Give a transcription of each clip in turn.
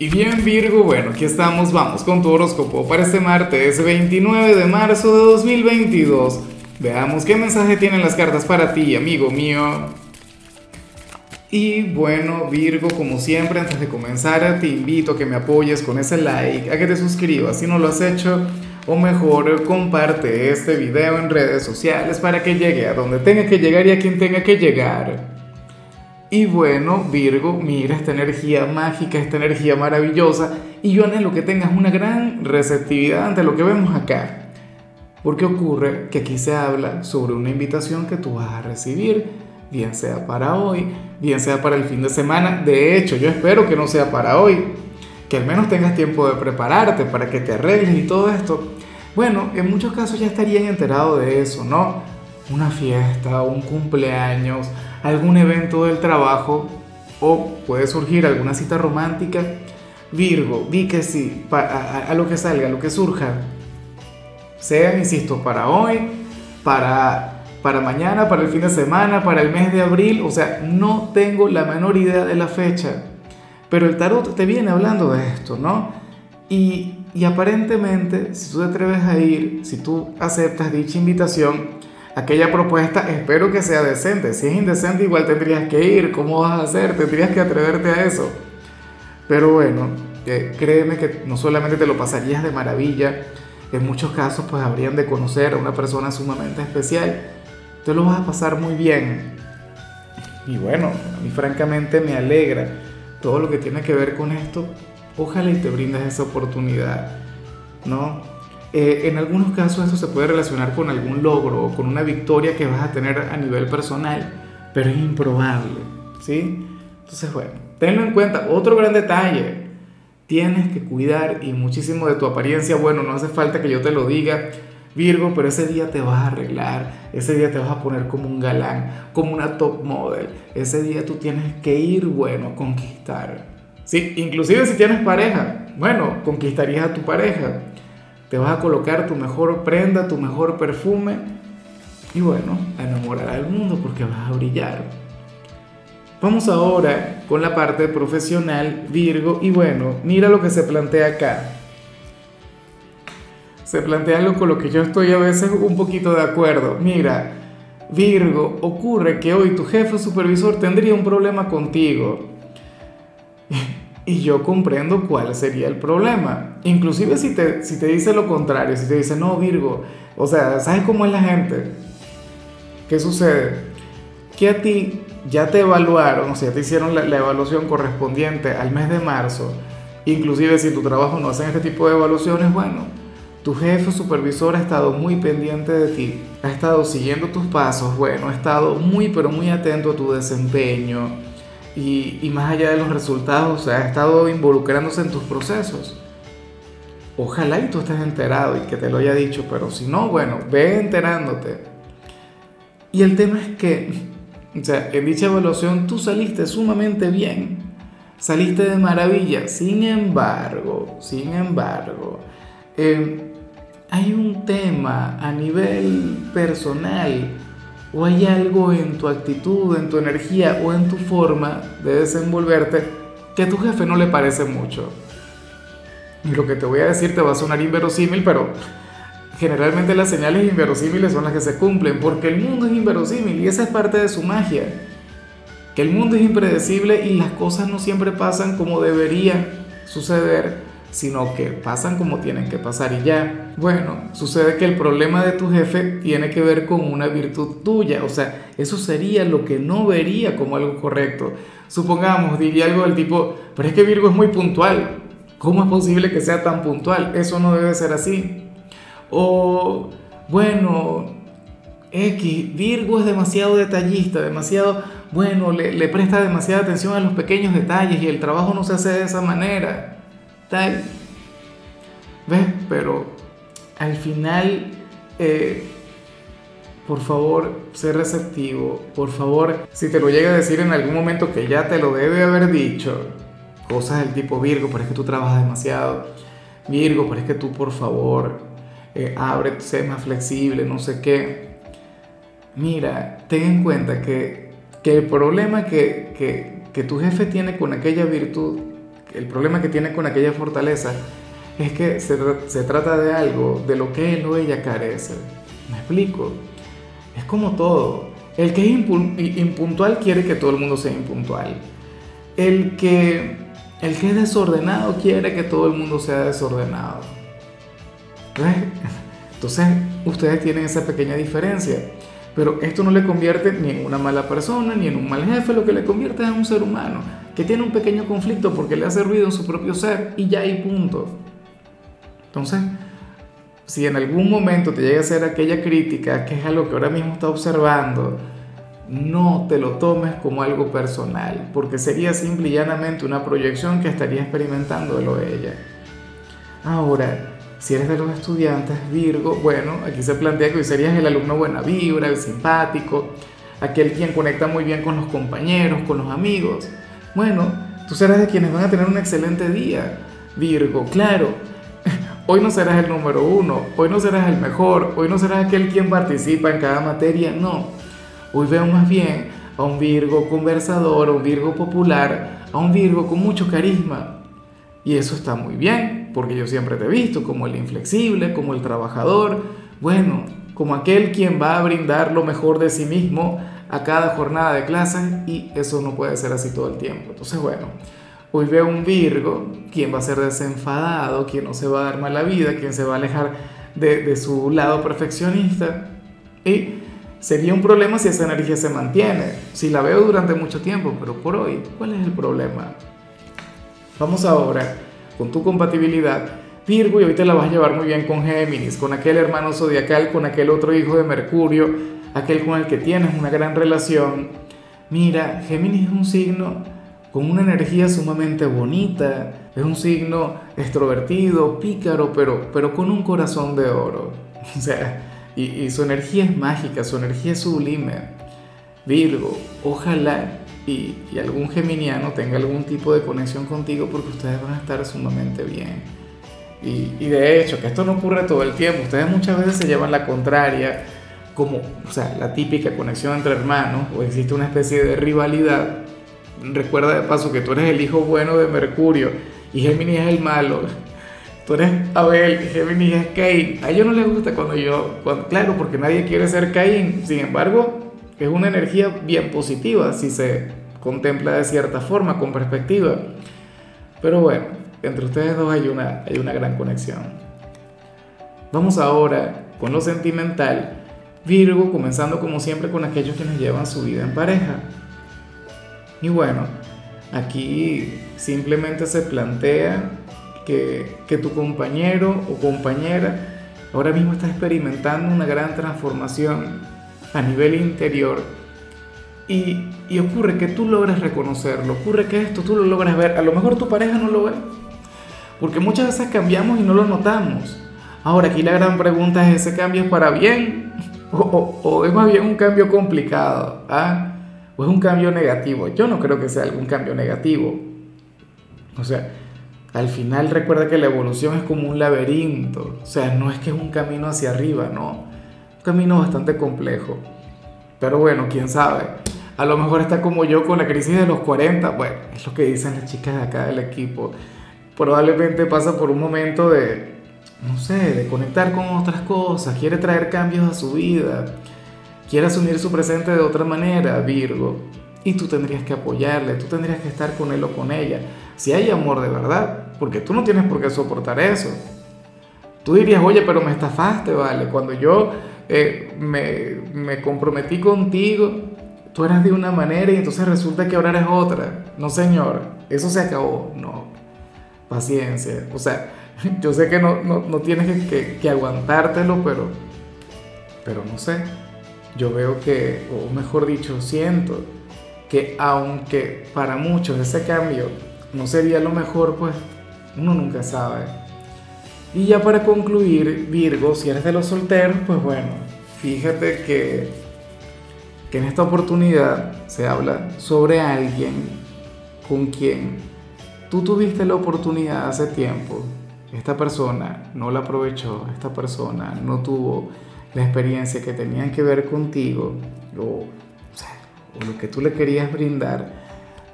Y bien Virgo, bueno, aquí estamos, vamos con tu horóscopo para este martes 29 de marzo de 2022. Veamos qué mensaje tienen las cartas para ti, amigo mío. Y bueno, Virgo, como siempre, antes de comenzar, te invito a que me apoyes con ese like, a que te suscribas si no lo has hecho, o mejor, comparte este video en redes sociales para que llegue a donde tenga que llegar y a quien tenga que llegar. Y bueno, Virgo, mira esta energía mágica, esta energía maravillosa, y yo anhelo que tengas una gran receptividad ante lo que vemos acá. Porque ocurre que aquí se habla sobre una invitación que tú vas a recibir, bien sea para hoy, bien sea para el fin de semana. De hecho, yo espero que no sea para hoy, que al menos tengas tiempo de prepararte para que te arregles y todo esto. Bueno, en muchos casos ya estarían enterados de eso, ¿no? Una fiesta, un cumpleaños, algún evento del trabajo o puede surgir alguna cita romántica. Virgo, di que sí, a, lo que salga, a lo que surja. Sea, insisto, para hoy, para, para mañana, para el fin de semana, para el mes de abril. O sea, no tengo la menor idea de la fecha. Pero el tarot te viene hablando de esto, ¿no? Y, y aparentemente, si tú te atreves a ir, si tú aceptas dicha invitación, aquella propuesta espero que sea decente. Si es indecente igual tendrías que ir. ¿Cómo vas a hacer? Tendrías que atreverte a eso. Pero bueno, créeme que no solamente te lo pasarías de maravilla, en muchos casos pues habrían de conocer a una persona sumamente especial. Te lo vas a pasar muy bien. Y bueno, a mí francamente me alegra todo lo que tiene que ver con esto. Ojalá y te brindes esa oportunidad, ¿no? Eh, en algunos casos esto se puede relacionar con algún logro o con una victoria que vas a tener a nivel personal, pero es improbable, ¿sí? Entonces, bueno, tenlo en cuenta. Otro gran detalle, tienes que cuidar y muchísimo de tu apariencia. Bueno, no hace falta que yo te lo diga, Virgo, pero ese día te vas a arreglar, ese día te vas a poner como un galán, como una top model. Ese día tú tienes que ir, bueno, conquistar. Sí, inclusive si tienes pareja, bueno, conquistarías a tu pareja te vas a colocar tu mejor prenda, tu mejor perfume y bueno, a enamorar al mundo porque vas a brillar. Vamos ahora con la parte profesional Virgo y bueno, mira lo que se plantea acá. Se plantea algo con lo que yo estoy a veces un poquito de acuerdo. Mira, Virgo, ocurre que hoy tu jefe supervisor tendría un problema contigo. Y yo comprendo cuál sería el problema. Inclusive si te, si te dice lo contrario, si te dice, no, Virgo, o sea, ¿sabes cómo es la gente? ¿Qué sucede? Que a ti ya te evaluaron, o sea, te hicieron la, la evaluación correspondiente al mes de marzo. Inclusive si tu trabajo no hacen este tipo de evaluaciones, bueno, tu jefe o supervisor ha estado muy pendiente de ti, ha estado siguiendo tus pasos, bueno, ha estado muy pero muy atento a tu desempeño y, más allá de los resultados, ha estado involucrándose en tus procesos. Ojalá y tú estés enterado y que te lo haya dicho, pero si no, bueno, ve enterándote. Y el tema es que, o sea, en dicha evaluación tú saliste sumamente bien, saliste de maravilla. Sin embargo, sin embargo, eh, hay un tema a nivel personal o hay algo en tu actitud, en tu energía o en tu forma de desenvolverte que a tu jefe no le parece mucho. Y lo que te voy a decir te va a sonar inverosímil, pero generalmente las señales inverosímiles son las que se cumplen, porque el mundo es inverosímil y esa es parte de su magia. Que el mundo es impredecible y las cosas no siempre pasan como deberían suceder sino que pasan como tienen que pasar y ya. Bueno, sucede que el problema de tu jefe tiene que ver con una virtud tuya, o sea, eso sería lo que no vería como algo correcto. Supongamos, diría algo del tipo, pero es que Virgo es muy puntual, ¿cómo es posible que sea tan puntual? Eso no debe ser así. O, bueno, X, Virgo es demasiado detallista, demasiado, bueno, le, le presta demasiada atención a los pequeños detalles y el trabajo no se hace de esa manera tal. ¿Ves? Pero al final, eh, por favor, sé receptivo. Por favor, si te lo llega a decir en algún momento que ya te lo debe haber dicho, cosas del tipo Virgo, pero es que tú trabajas demasiado. Virgo, pero es que tú, por favor, eh, abre, sé más flexible, no sé qué. Mira, ten en cuenta que, que el problema que, que, que tu jefe tiene con aquella virtud el problema que tiene con aquella fortaleza es que se, se trata de algo de lo que él o ella carece. ¿Me explico? Es como todo. El que es impuntual quiere que todo el mundo sea impuntual. El que, el que es desordenado quiere que todo el mundo sea desordenado. Entonces, ustedes tienen esa pequeña diferencia. Pero esto no le convierte ni en una mala persona, ni en un mal jefe, lo que le convierte es en un ser humano, que tiene un pequeño conflicto porque le hace ruido en su propio ser y ya hay punto. Entonces, si en algún momento te llega a hacer aquella crítica, que es algo que ahora mismo está observando, no te lo tomes como algo personal, porque sería simple y llanamente una proyección que estaría experimentando de lo de ella. Ahora, si eres de los estudiantes Virgo, bueno, aquí se plantea que hoy serías el alumno buena vibra, el simpático, aquel quien conecta muy bien con los compañeros, con los amigos. Bueno, tú serás de quienes van a tener un excelente día, Virgo, claro. Hoy no serás el número uno, hoy no serás el mejor, hoy no serás aquel quien participa en cada materia, no. Hoy veo más bien a un Virgo conversador, a un Virgo popular, a un Virgo con mucho carisma, y eso está muy bien, porque yo siempre te he visto como el inflexible, como el trabajador, bueno, como aquel quien va a brindar lo mejor de sí mismo a cada jornada de clases y eso no puede ser así todo el tiempo. Entonces, bueno, hoy veo un Virgo, quien va a ser desenfadado, quien no se va a dar mala vida, quien se va a alejar de, de su lado perfeccionista y sería un problema si esa energía se mantiene, si la veo durante mucho tiempo, pero por hoy, ¿cuál es el problema? Vamos ahora con tu compatibilidad. Virgo, y te la vas a llevar muy bien con Géminis, con aquel hermano zodiacal, con aquel otro hijo de Mercurio, aquel con el que tienes una gran relación. Mira, Géminis es un signo con una energía sumamente bonita, es un signo extrovertido, pícaro, pero, pero con un corazón de oro. O sea, y, y su energía es mágica, su energía es sublime. Virgo, ojalá y, algún geminiano tenga algún tipo de conexión contigo porque ustedes van a estar sumamente bien. Y, de hecho, que esto no ocurre todo el tiempo, ustedes muchas veces se llevan la contraria, como, o sea, la típica conexión entre hermanos, o existe una especie de rivalidad. Recuerda de paso que tú eres el hijo bueno de Mercurio y Géminis es el malo. Tú eres Abel y Géminis es Caín. A ellos no les gusta cuando yo, claro, porque nadie quiere ser Caín. Sin embargo, es una energía bien positiva si se contempla de cierta forma, con perspectiva. Pero bueno, entre ustedes dos hay una, hay una gran conexión. Vamos ahora con lo sentimental. Virgo, comenzando como siempre con aquellos que nos llevan su vida en pareja. Y bueno, aquí simplemente se plantea que, que tu compañero o compañera ahora mismo está experimentando una gran transformación a nivel interior y, y, ocurre que tú logras reconocerlo, ocurre que esto tú lo logras ver, a lo mejor tu pareja no lo ve, porque muchas veces cambiamos y no lo notamos. Ahora aquí la gran pregunta es, ¿ese cambio es para bien o, o, es más bien un cambio complicado? ¿ah? ¿O es un cambio negativo? Yo no creo que sea algún cambio negativo. O sea, al final recuerda que la evolución es como un laberinto, o sea, no es que es un camino hacia arriba, no camino bastante complejo. Pero bueno, quién sabe. A lo mejor está como yo con la crisis de los 40. Bueno, es lo que dicen las chicas de acá del equipo. Probablemente pasa por un momento de, no sé, de conectar con otras cosas. Quiere traer cambios a su vida. Quiere asumir su presente de otra manera, Virgo. Y tú tendrías que apoyarle, tú tendrías que estar con él o con ella. Si hay amor de verdad, porque tú no tienes por qué soportar eso. Tú dirías, oye, pero me estafaste, ¿vale? Cuando yo eh, me, me comprometí contigo, tú eras de una manera y entonces resulta que ahora eres otra. No, señor, eso se acabó. No, paciencia. O sea, yo sé que no, no, no tienes que, que, aguantártelo, pero, pero no sé. Yo veo que, o mejor dicho, siento que aunque para muchos ese cambio no sería lo mejor, pues uno nunca sabe. Y ya para concluir, Virgo, si eres de los solteros, pues bueno, fíjate que, que en esta oportunidad se habla sobre alguien con quien tú tuviste la oportunidad hace tiempo. Esta persona no la aprovechó, esta persona no tuvo la experiencia que tenía que ver contigo o, lo que tú le querías brindar,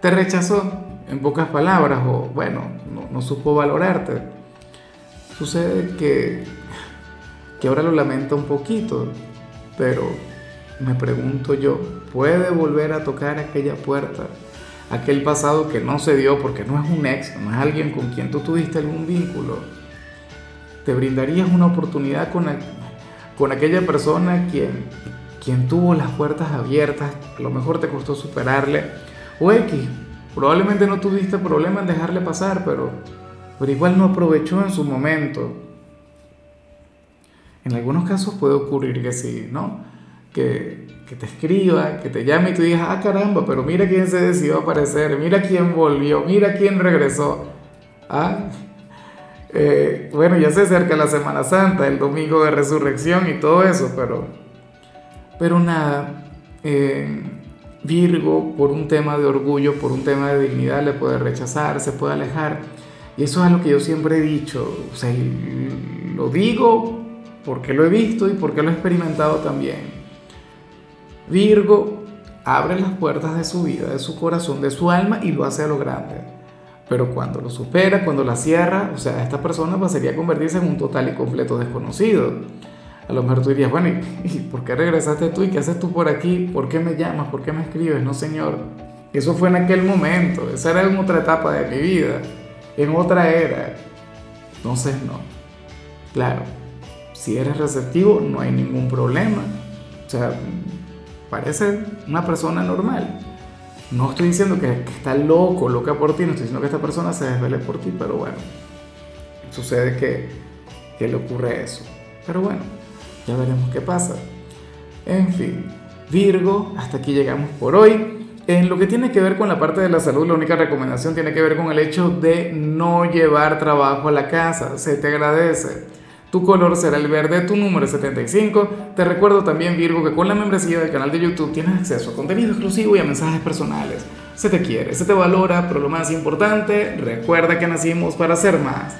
te rechazó en pocas palabras, o bueno, no, no supo valorarte. Sucede que, que ahora lo lamenta un poquito, pero me pregunto yo, ¿puede volver a tocar aquella puerta? Aquel pasado que no se dio porque no es un ex, no es alguien con quien tú tuviste algún vínculo. ¿Te brindarías una oportunidad con, con aquella persona quien, quien tuvo las puertas abiertas, a lo mejor te costó superarle? O X, probablemente no tuviste problema en dejarle pasar, pero, pero igual no aprovechó en su momento. En algunos casos puede ocurrir que sí, ¿no? que, te escriba, que te llame y tú digas, ah caramba, pero mira quién se decidió aparecer, mira quién volvió, mira quién regresó. Ah, eh, bueno, ya se acerca la Semana Santa, el domingo de resurrección y todo eso, pero, pero nada, eh, Virgo por un tema de orgullo, por un tema de dignidad le puede rechazar, se puede alejar. Y eso es lo que yo siempre he dicho, o sea, lo digo porque lo he visto y porque lo he experimentado también. Virgo abre las puertas de su vida, de su corazón, de su alma y lo hace a lo grande. Pero cuando lo supera, cuando la cierra, o sea, esta persona pasaría a convertirse en un total y completo desconocido. A lo mejor tú dirías, bueno, ¿y por qué regresaste tú? ¿Y qué haces tú por aquí? ¿Por qué me llamas? ¿Por qué me escribes? No, señor. Eso fue en aquel momento. Esa era otra etapa de mi vida. En otra era. Entonces, no. Claro, si eres receptivo, no hay ningún problema. O sea, parece una persona normal. No estoy diciendo que, está loco, loca por ti, no estoy diciendo que esta persona se desvele por ti, pero bueno, sucede que, que le ocurre eso. Pero bueno, ya veremos qué pasa. En fin, Virgo, hasta aquí llegamos por hoy. En lo que tiene que ver con la parte de la salud, la única recomendación tiene que ver con el hecho de no llevar trabajo a la casa. Se te agradece. Tu color será el verde, tu número es 75. Te recuerdo también, Virgo, que con la membresía del canal de YouTube tienes acceso a contenido exclusivo y a mensajes personales. Se te quiere, se te valora, pero lo más importante, recuerda que nacimos para ser más.